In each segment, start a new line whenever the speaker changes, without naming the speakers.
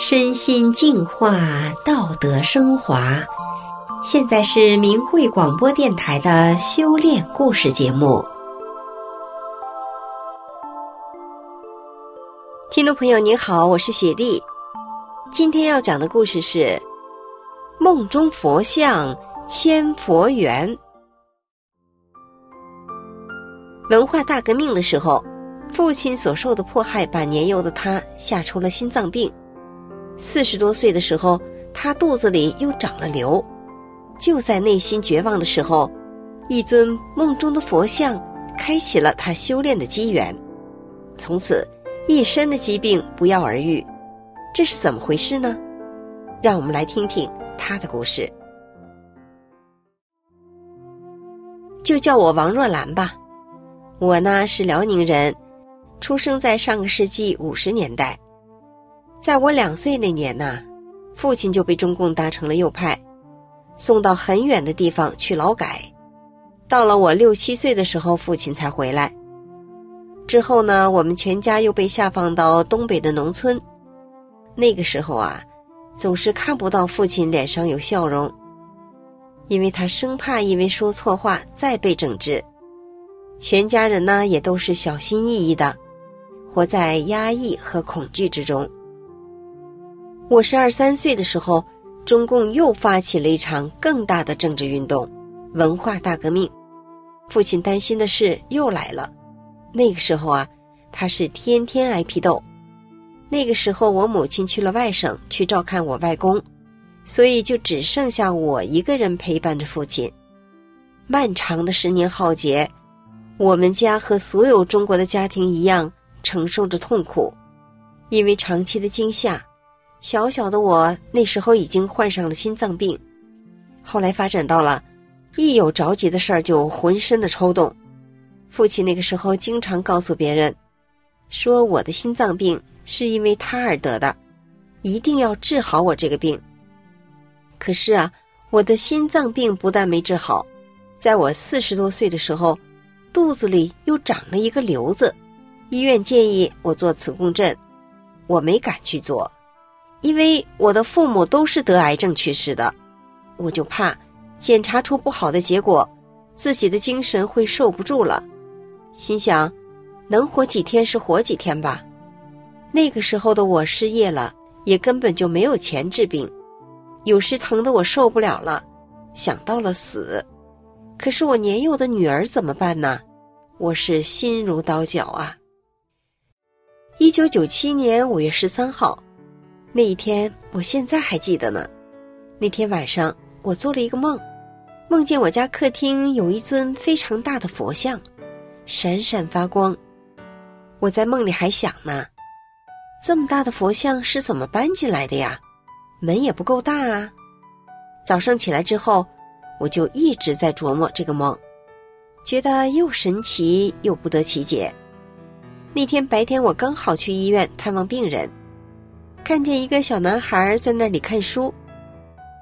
身心净化，道德升华。现在是明慧广播电台的修炼故事节目。听众朋友您好，我是雪莉。今天要讲的故事是《梦中佛像千佛缘》。文化大革命的时候，父亲所受的迫害，把年幼的他吓出了心脏病。四十多岁的时候，他肚子里又长了瘤。就在内心绝望的时候，一尊梦中的佛像开启了他修炼的机缘，从此一身的疾病不药而愈。这是怎么回事呢？让我们来听听他的故事。就叫我王若兰吧。我呢是辽宁人，出生在上个世纪五十年代。在我两岁那年呐，父亲就被中共打成了右派，送到很远的地方去劳改。到了我六七岁的时候，父亲才回来。之后呢，我们全家又被下放到东北的农村。那个时候啊，总是看不到父亲脸上有笑容，因为他生怕因为说错话再被整治。全家人呢，也都是小心翼翼的，活在压抑和恐惧之中。我十二三岁的时候，中共又发起了一场更大的政治运动——文化大革命。父亲担心的事又来了。那个时候啊，他是天天挨批斗。那个时候，我母亲去了外省去照看我外公，所以就只剩下我一个人陪伴着父亲。漫长的十年浩劫，我们家和所有中国的家庭一样，承受着痛苦，因为长期的惊吓。小小的我那时候已经患上了心脏病，后来发展到了，一有着急的事儿就浑身的抽动。父亲那个时候经常告诉别人，说我的心脏病是因为他而得的，一定要治好我这个病。可是啊，我的心脏病不但没治好，在我四十多岁的时候，肚子里又长了一个瘤子，医院建议我做磁共振，我没敢去做。因为我的父母都是得癌症去世的，我就怕检查出不好的结果，自己的精神会受不住了。心想，能活几天是活几天吧。那个时候的我失业了，也根本就没有钱治病，有时疼得我受不了了，想到了死。可是我年幼的女儿怎么办呢？我是心如刀绞啊。一九九七年五月十三号。那一天，我现在还记得呢。那天晚上，我做了一个梦，梦见我家客厅有一尊非常大的佛像，闪闪发光。我在梦里还想呢，这么大的佛像是怎么搬进来的呀？门也不够大啊。早上起来之后，我就一直在琢磨这个梦，觉得又神奇又不得其解。那天白天，我刚好去医院探望病人。看见一个小男孩在那里看书，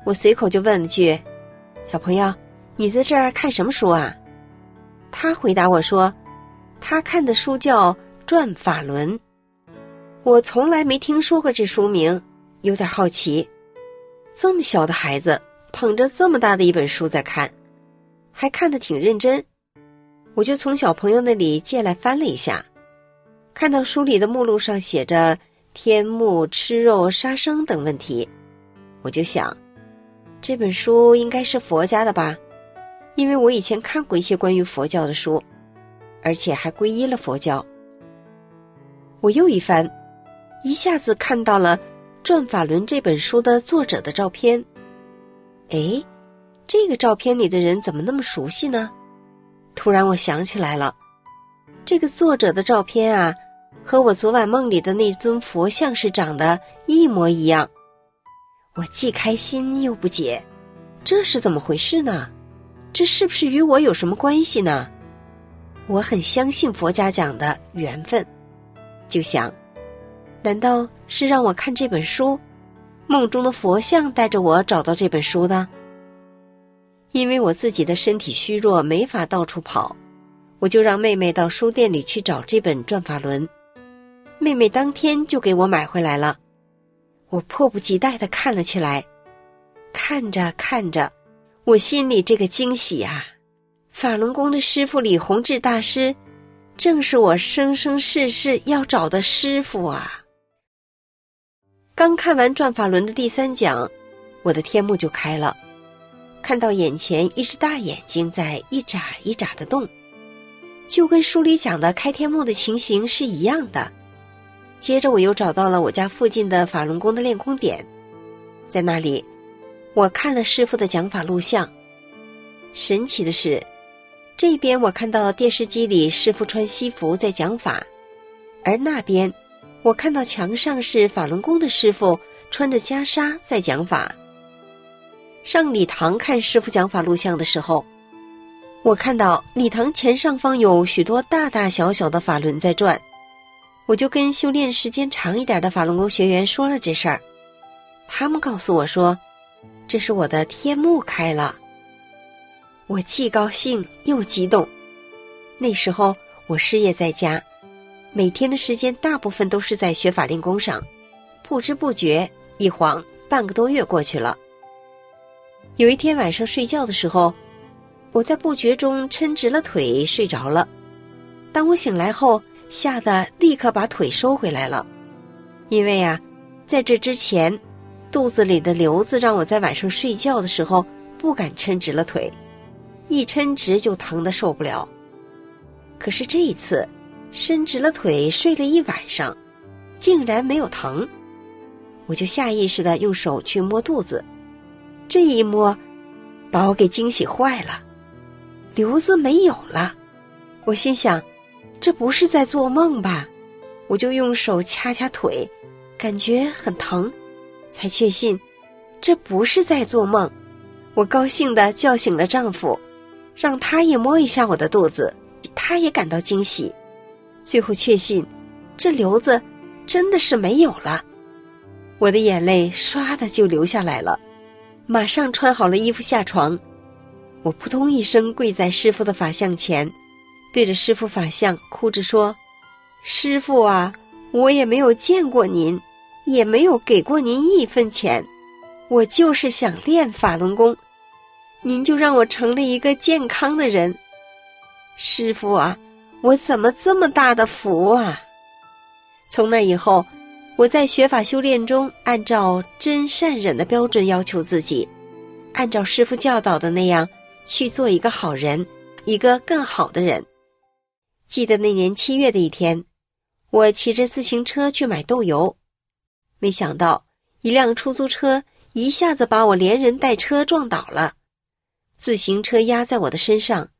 我随口就问了句：“小朋友，你在这儿看什么书啊？”他回答我说：“他看的书叫《转法轮》。”我从来没听说过这书名，有点好奇。这么小的孩子捧着这么大的一本书在看，还看得挺认真，我就从小朋友那里借来翻了一下，看到书里的目录上写着。天目、吃肉、杀生等问题，我就想，这本书应该是佛家的吧，因为我以前看过一些关于佛教的书，而且还皈依了佛教。我又一翻，一下子看到了《转法轮》这本书的作者的照片。哎，这个照片里的人怎么那么熟悉呢？突然我想起来了，这个作者的照片啊。和我昨晚梦里的那尊佛像是长得一模一样，我既开心又不解，这是怎么回事呢？这是不是与我有什么关系呢？我很相信佛家讲的缘分，就想，难道是让我看这本书？梦中的佛像带着我找到这本书的？因为我自己的身体虚弱，没法到处跑，我就让妹妹到书店里去找这本《转法轮》。妹妹当天就给我买回来了。我迫不及待的看了起来，看着看着，我心里这个惊喜啊！法轮功的师傅李洪志大师，正是我生生世世要找的师傅啊！刚看完转法轮的第三讲，我的天目就开了，看到眼前一只大眼睛在一眨一眨的动，就跟书里讲的开天目的情形是一样的。接着我又找到了我家附近的法轮功的练功点，在那里，我看了师傅的讲法录像。神奇的是，这边我看到电视机里师傅穿西服在讲法，而那边我看到墙上是法轮功的师傅穿着袈裟在讲法。上礼堂看师傅讲法录像的时候，我看到礼堂前上方有许多大大小小的法轮在转。我就跟修炼时间长一点的法轮功学员说了这事儿，他们告诉我说，这是我的天目开了。我既高兴又激动。那时候我失业在家，每天的时间大部分都是在学法练功上，不知不觉一晃半个多月过去了。有一天晚上睡觉的时候，我在不觉中抻直了腿睡着了。当我醒来后，吓得立刻把腿收回来了，因为呀，在这之前，肚子里的瘤子让我在晚上睡觉的时候不敢抻直了腿，一抻直就疼得受不了。可是这一次，伸直了腿睡了一晚上，竟然没有疼，我就下意识的用手去摸肚子，这一摸，把我给惊喜坏了，瘤子没有了，我心想。这不是在做梦吧？我就用手掐掐腿，感觉很疼，才确信这不是在做梦。我高兴地叫醒了丈夫，让他也摸一下我的肚子，他也感到惊喜。最后确信这瘤子真的是没有了，我的眼泪唰的就流下来了。马上穿好了衣服下床，我扑通一声跪在师傅的法像前。对着师傅法相哭着说：“师傅啊，我也没有见过您，也没有给过您一分钱，我就是想练法轮功，您就让我成了一个健康的人。师傅啊，我怎么这么大的福啊？”从那以后，我在学法修炼中，按照真善忍的标准要求自己，按照师傅教导的那样去做一个好人，一个更好的人。记得那年七月的一天，我骑着自行车去买豆油，没想到一辆出租车一下子把我连人带车撞倒了，自行车压在我的身上，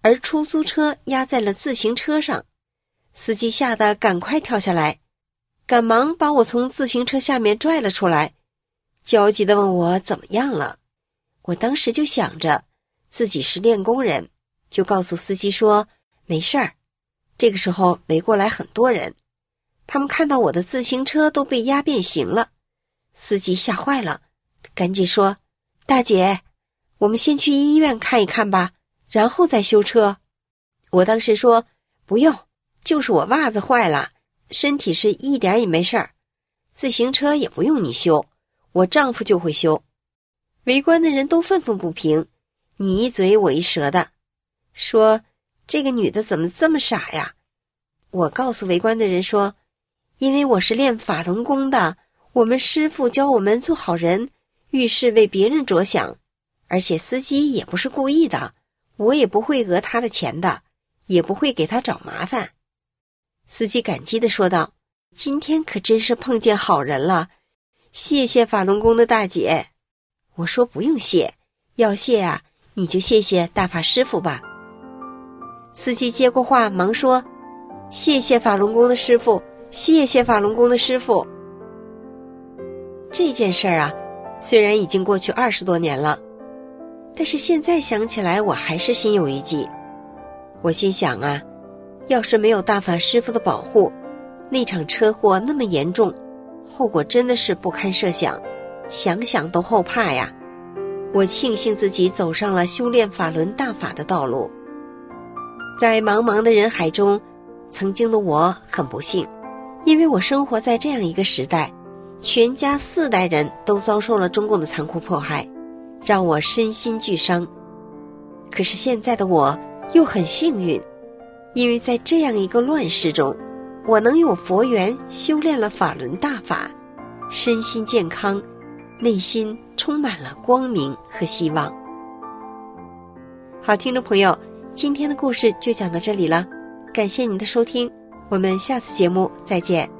而出租车压在了自行车上，司机吓得赶快跳下来，赶忙把我从自行车下面拽了出来，焦急的问我怎么样了。我当时就想着自己是练功人，就告诉司机说没事儿。这个时候围过来很多人，他们看到我的自行车都被压变形了，司机吓坏了，赶紧说：“大姐，我们先去医院看一看吧，然后再修车。”我当时说：“不用，就是我袜子坏了，身体是一点也没事儿，自行车也不用你修，我丈夫就会修。”围观的人都愤愤不平，你一嘴我一舌的，说。这个女的怎么这么傻呀？我告诉围观的人说：“因为我是练法轮功的，我们师傅教我们做好人，遇事为别人着想，而且司机也不是故意的，我也不会讹他的钱的，也不会给他找麻烦。”司机感激的说道：“今天可真是碰见好人了，谢谢法轮功的大姐。”我说：“不用谢，要谢啊，你就谢谢大法师傅吧。”司机接过话，忙说：“谢谢法轮功的师傅，谢谢法轮功的师傅。”这件事儿啊，虽然已经过去二十多年了，但是现在想起来，我还是心有余悸。我心想啊，要是没有大法师傅的保护，那场车祸那么严重，后果真的是不堪设想，想想都后怕呀。我庆幸自己走上了修炼法轮大法的道路。在茫茫的人海中，曾经的我很不幸，因为我生活在这样一个时代，全家四代人都遭受了中共的残酷迫害，让我身心俱伤。可是现在的我又很幸运，因为在这样一个乱世中，我能有佛缘修炼了法轮大法，身心健康，内心充满了光明和希望。好，听众朋友，今天的故事就讲到这里了，感谢您的收听，我们下次节目再见。